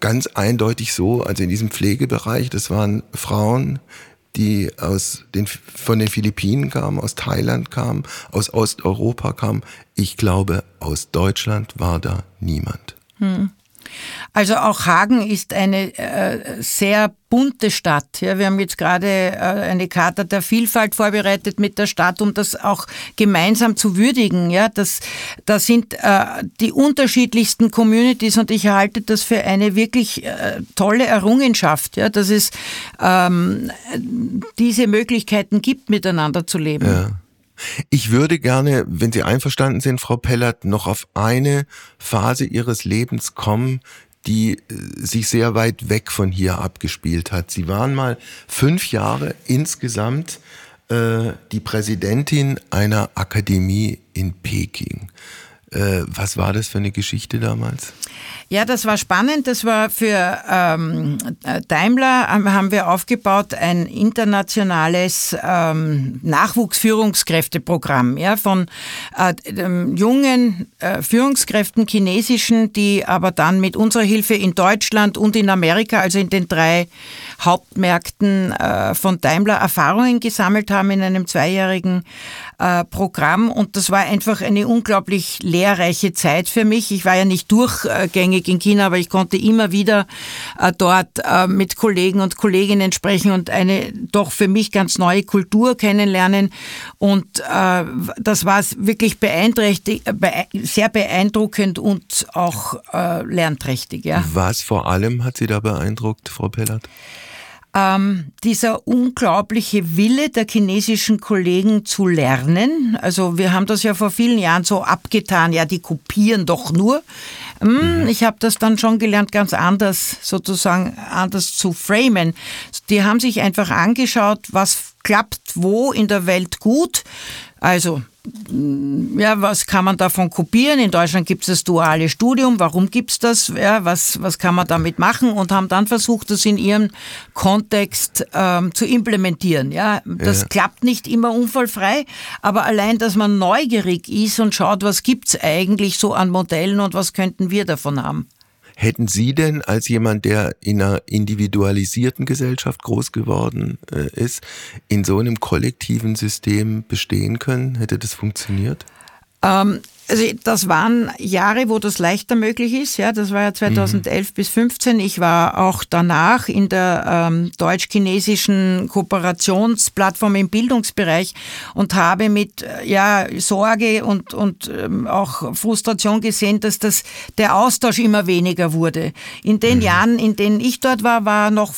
Speaker 1: ganz eindeutig so, also in diesem Pflegebereich, das waren Frauen, die aus den, von den Philippinen kamen, aus Thailand kamen, aus Osteuropa kamen. Ich glaube, aus Deutschland war da niemand. Hm.
Speaker 3: Also auch Hagen ist eine äh, sehr bunte Stadt. Ja, wir haben jetzt gerade äh, eine Charta der Vielfalt vorbereitet mit der Stadt, um das auch gemeinsam zu würdigen. Ja, das, das sind äh, die unterschiedlichsten Communities und ich halte das für eine wirklich äh, tolle Errungenschaft, ja, dass es ähm, diese Möglichkeiten gibt, miteinander zu leben.
Speaker 1: Ja. Ich würde gerne, wenn Sie einverstanden sind, Frau Pellert, noch auf eine Phase Ihres Lebens kommen, die äh, sich sehr weit weg von hier abgespielt hat. Sie waren mal fünf Jahre insgesamt äh, die Präsidentin einer Akademie in Peking. Äh, was war das für eine Geschichte damals?
Speaker 3: Ja, das war spannend. Das war für ähm, Daimler, ähm, haben wir aufgebaut ein internationales ähm, Nachwuchsführungskräfteprogramm ja, von äh, jungen äh, Führungskräften, chinesischen, die aber dann mit unserer Hilfe in Deutschland und in Amerika, also in den drei Hauptmärkten äh, von Daimler, Erfahrungen gesammelt haben in einem zweijährigen äh, Programm. Und das war einfach eine unglaublich lehrreiche Zeit für mich. Ich war ja nicht durchgängig unabhängig in China, aber ich konnte immer wieder äh, dort äh, mit Kollegen und Kolleginnen sprechen und eine doch für mich ganz neue Kultur kennenlernen. Und äh, das war wirklich sehr beeindruckend und auch lernträchtig. Ja.
Speaker 1: Was vor allem hat Sie da beeindruckt, Frau Pellert?
Speaker 3: ähm, dieser unglaubliche Wille der chinesischen Kollegen zu lernen. Also wir haben das ja vor vielen Jahren so abgetan, ja, die kopieren doch nur. Hm, mhm. Ich habe das dann schon gelernt, ganz anders sozusagen anders zu framen. Die haben sich einfach angeschaut, was klappt wo in der Welt gut. Also ja, was kann man davon kopieren? In Deutschland gibt es das duale Studium. Warum gibt es das? Ja, was, was kann man damit machen? Und haben dann versucht, das in ihrem Kontext ähm, zu implementieren. Ja, das ja. klappt nicht immer unfallfrei, aber allein, dass man neugierig ist und schaut, was gibt es eigentlich so an Modellen und was könnten wir davon haben.
Speaker 1: Hätten Sie denn als jemand, der in einer individualisierten Gesellschaft groß geworden äh, ist, in so einem kollektiven System bestehen können? Hätte das funktioniert?
Speaker 3: Ähm, also das waren Jahre, wo das leichter möglich ist. Ja, das war ja 2011 mhm. bis 15. Ich war auch danach in der ähm, deutsch-chinesischen Kooperationsplattform im Bildungsbereich und habe mit äh, ja Sorge und und ähm, auch Frustration gesehen, dass das der Austausch immer weniger wurde. In den mhm. Jahren, in denen ich dort war, war noch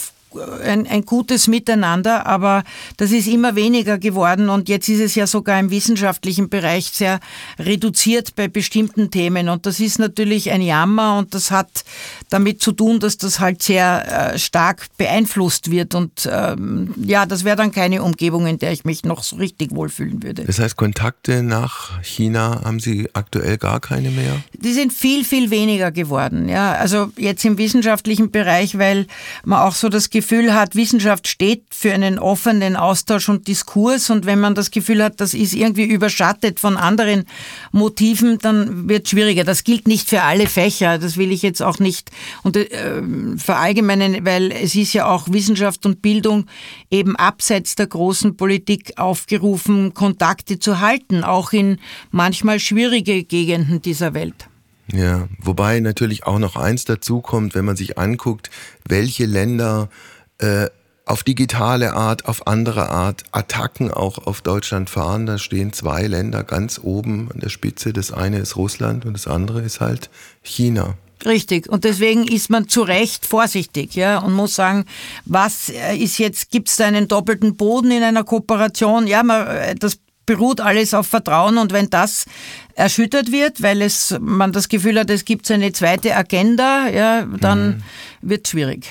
Speaker 3: ein, ein gutes Miteinander, aber das ist immer weniger geworden und jetzt ist es ja sogar im wissenschaftlichen Bereich sehr reduziert bei bestimmten Themen und das ist natürlich ein Jammer und das hat damit zu tun, dass das halt sehr äh, stark beeinflusst wird und ähm, ja, das wäre dann keine Umgebung, in der ich mich noch so richtig wohlfühlen würde.
Speaker 1: Das heißt, Kontakte nach China haben Sie aktuell gar keine mehr?
Speaker 3: Die sind viel, viel weniger geworden. Ja, also jetzt im wissenschaftlichen Bereich, weil man auch so das Gefühl Gefühl hat, Wissenschaft steht für einen offenen Austausch und Diskurs und wenn man das Gefühl hat, das ist irgendwie überschattet von anderen Motiven, dann wird es schwieriger. Das gilt nicht für alle Fächer, das will ich jetzt auch nicht und, äh, verallgemeinern, weil es ist ja auch Wissenschaft und Bildung eben abseits der großen Politik aufgerufen, Kontakte zu halten, auch in manchmal schwierige Gegenden dieser Welt.
Speaker 1: Ja, wobei natürlich auch noch eins dazu kommt, wenn man sich anguckt, welche Länder äh, auf digitale Art, auf andere Art Attacken auch auf Deutschland fahren. Da stehen zwei Länder ganz oben an der Spitze. Das eine ist Russland und das andere ist halt China.
Speaker 3: Richtig. Und deswegen ist man zu Recht vorsichtig, ja, und muss sagen, was äh, ist jetzt, gibt es da einen doppelten Boden in einer Kooperation? Ja, man, äh, das beruht alles auf Vertrauen und wenn das erschüttert wird, weil es, man das Gefühl hat, es gibt eine zweite Agenda, ja, dann mhm. wird es schwierig.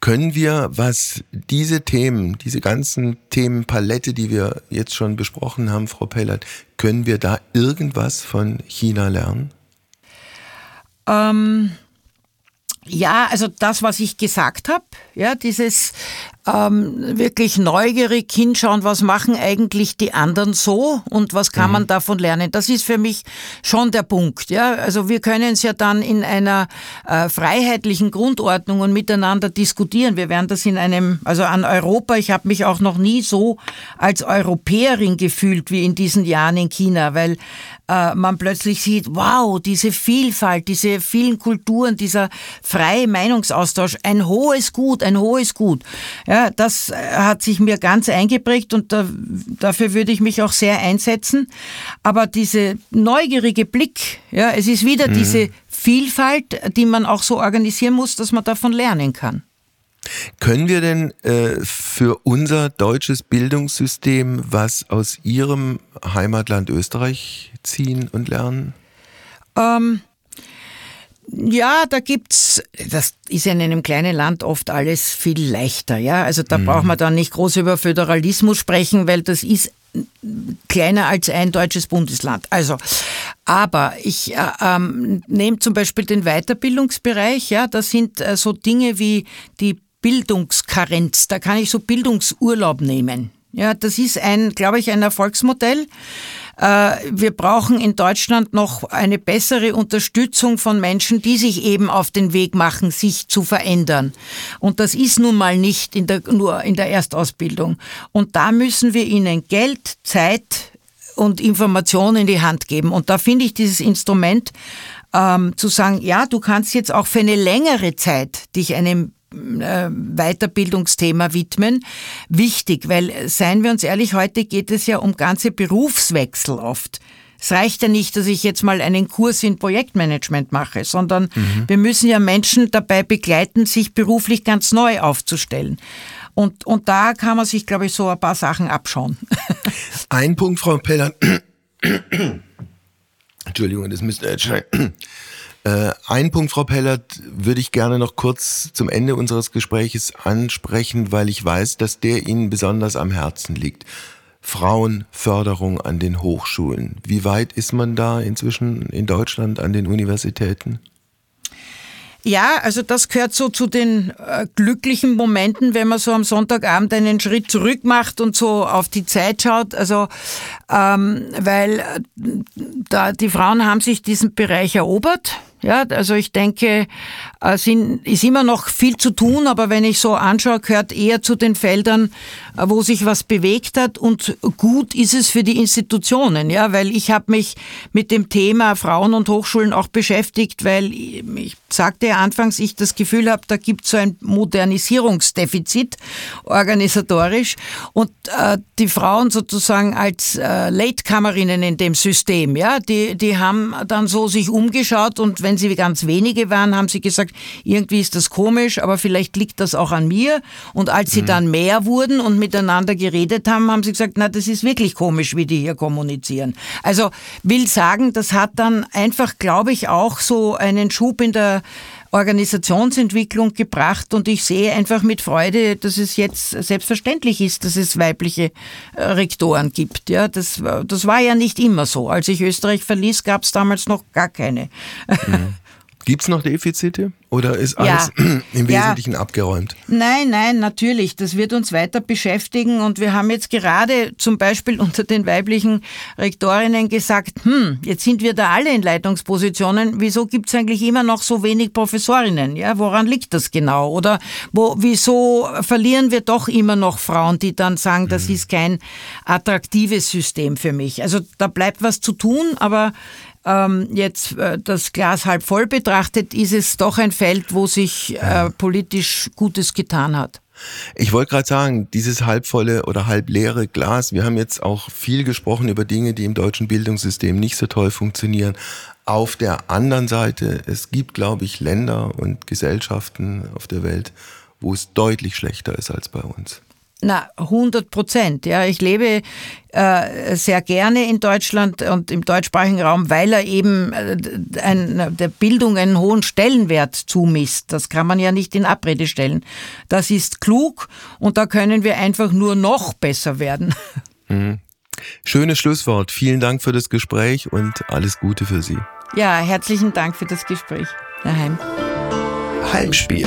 Speaker 1: Können wir, was diese Themen, diese ganzen Themenpalette, die wir jetzt schon besprochen haben, Frau Pellert, können wir da irgendwas von China lernen?
Speaker 3: Ähm, ja, also das, was ich gesagt habe, ja, dieses ähm, wirklich neugierig hinschauen, was machen eigentlich die anderen so und was kann mhm. man davon lernen. Das ist für mich schon der Punkt. Ja? Also wir können es ja dann in einer äh, freiheitlichen Grundordnung und miteinander diskutieren. Wir werden das in einem, also an Europa, ich habe mich auch noch nie so als Europäerin gefühlt wie in diesen Jahren in China, weil äh, man plötzlich sieht, wow, diese Vielfalt, diese vielen Kulturen, dieser freie Meinungsaustausch, ein hohes Gut, ein hohes Gut. Ja, das äh, hat sich mir ganz eingeprägt und da, dafür würde ich mich auch sehr einsetzen. Aber diese neugierige Blick, ja, es ist wieder mhm. diese Vielfalt, die man auch so organisieren muss, dass man davon lernen kann.
Speaker 1: Können wir denn äh, für unser deutsches Bildungssystem was aus Ihrem Heimatland Österreich ziehen und lernen?
Speaker 3: Ähm, ja, da gibt's, das ist ja in einem kleinen Land oft alles viel leichter, ja. Also da mhm. braucht man dann nicht groß über Föderalismus sprechen, weil das ist kleiner als ein deutsches Bundesland. Also, aber ich äh, ähm, nehme zum Beispiel den Weiterbildungsbereich, ja, da sind äh, so Dinge wie die Bildungskarenz, da kann ich so Bildungsurlaub nehmen. Ja, das ist ein, glaube ich, ein Erfolgsmodell. Äh, wir brauchen in Deutschland noch eine bessere Unterstützung von Menschen, die sich eben auf den Weg machen, sich zu verändern. Und das ist nun mal nicht in der, nur in der Erstausbildung. Und da müssen wir ihnen Geld, Zeit und Informationen in die Hand geben. Und da finde ich dieses Instrument ähm, zu sagen, ja, du kannst jetzt auch für eine längere Zeit dich einem Weiterbildungsthema widmen. Wichtig, weil seien wir uns ehrlich, heute geht es ja um ganze Berufswechsel oft. Es reicht ja nicht, dass ich jetzt mal einen Kurs in Projektmanagement mache, sondern mhm. wir müssen ja Menschen dabei begleiten, sich beruflich ganz neu aufzustellen. Und, und da kann man sich, glaube ich, so ein paar Sachen abschauen.
Speaker 1: Ein Punkt, Frau Peller. Entschuldigung, das müsste jetzt schneiden. Äh, ein Punkt, Frau Pellert, würde ich gerne noch kurz zum Ende unseres Gespräches ansprechen, weil ich weiß, dass der Ihnen besonders am Herzen liegt. Frauenförderung an den Hochschulen. Wie weit ist man da inzwischen in Deutschland an den Universitäten?
Speaker 3: Ja, also das gehört so zu den äh, glücklichen Momenten, wenn man so am Sonntagabend einen Schritt zurück macht und so auf die Zeit schaut. Also ähm, weil äh, da die Frauen haben sich diesen Bereich erobert ja, also ich denke, es äh, ist immer noch viel zu tun, aber wenn ich so anschaue, gehört eher zu den Feldern, äh, wo sich was bewegt hat und gut ist es für die Institutionen, ja, weil ich habe mich mit dem Thema Frauen und Hochschulen auch beschäftigt, weil ich sagte ja anfangs, ich das Gefühl habe, da gibt es so ein Modernisierungsdefizit organisatorisch und äh, die Frauen sozusagen als äh, Latecomerinnen in dem System, ja, die, die haben dann so sich umgeschaut und wenn sie ganz wenige waren, haben sie gesagt, irgendwie ist das komisch, aber vielleicht liegt das auch an mir. Und als sie mhm. dann mehr wurden und miteinander geredet haben, haben sie gesagt, na, das ist wirklich komisch, wie die hier kommunizieren. Also will sagen, das hat dann einfach, glaube ich, auch so einen Schub in der Organisationsentwicklung gebracht und ich sehe einfach mit Freude, dass es jetzt selbstverständlich ist, dass es weibliche äh, Rektoren gibt. Ja, das, das war ja nicht immer so. Als ich Österreich verließ, gab es damals noch gar keine.
Speaker 1: Mhm. Gibt es noch Defizite oder ist alles ja. im Wesentlichen ja. abgeräumt?
Speaker 3: Nein, nein, natürlich. Das wird uns weiter beschäftigen und wir haben jetzt gerade zum Beispiel unter den weiblichen Rektorinnen gesagt, hm, jetzt sind wir da alle in Leitungspositionen. Wieso gibt es eigentlich immer noch so wenig Professorinnen? Ja, woran liegt das genau? Oder wo, wieso verlieren wir doch immer noch Frauen, die dann sagen, das mhm. ist kein attraktives System für mich? Also da bleibt was zu tun, aber ähm, jetzt äh, das Glas halb voll betrachtet, ist es doch ein Feld, wo sich äh, politisch Gutes getan hat.
Speaker 1: Ich wollte gerade sagen, dieses halbvolle oder halbleere Glas, wir haben jetzt auch viel gesprochen über Dinge, die im deutschen Bildungssystem nicht so toll funktionieren. Auf der anderen Seite, es gibt, glaube ich, Länder und Gesellschaften auf der Welt, wo es deutlich schlechter ist als bei uns.
Speaker 3: Na, 100 Prozent. Ja, ich lebe äh, sehr gerne in Deutschland und im deutschsprachigen Raum, weil er eben äh, ein, der Bildung einen hohen Stellenwert zumisst. Das kann man ja nicht in Abrede stellen. Das ist klug und da können wir einfach nur noch besser werden.
Speaker 1: Mhm. Schönes Schlusswort. Vielen Dank für das Gespräch und alles Gute für Sie.
Speaker 3: Ja, herzlichen Dank für das Gespräch, Herr Heim.
Speaker 2: Heimspiel.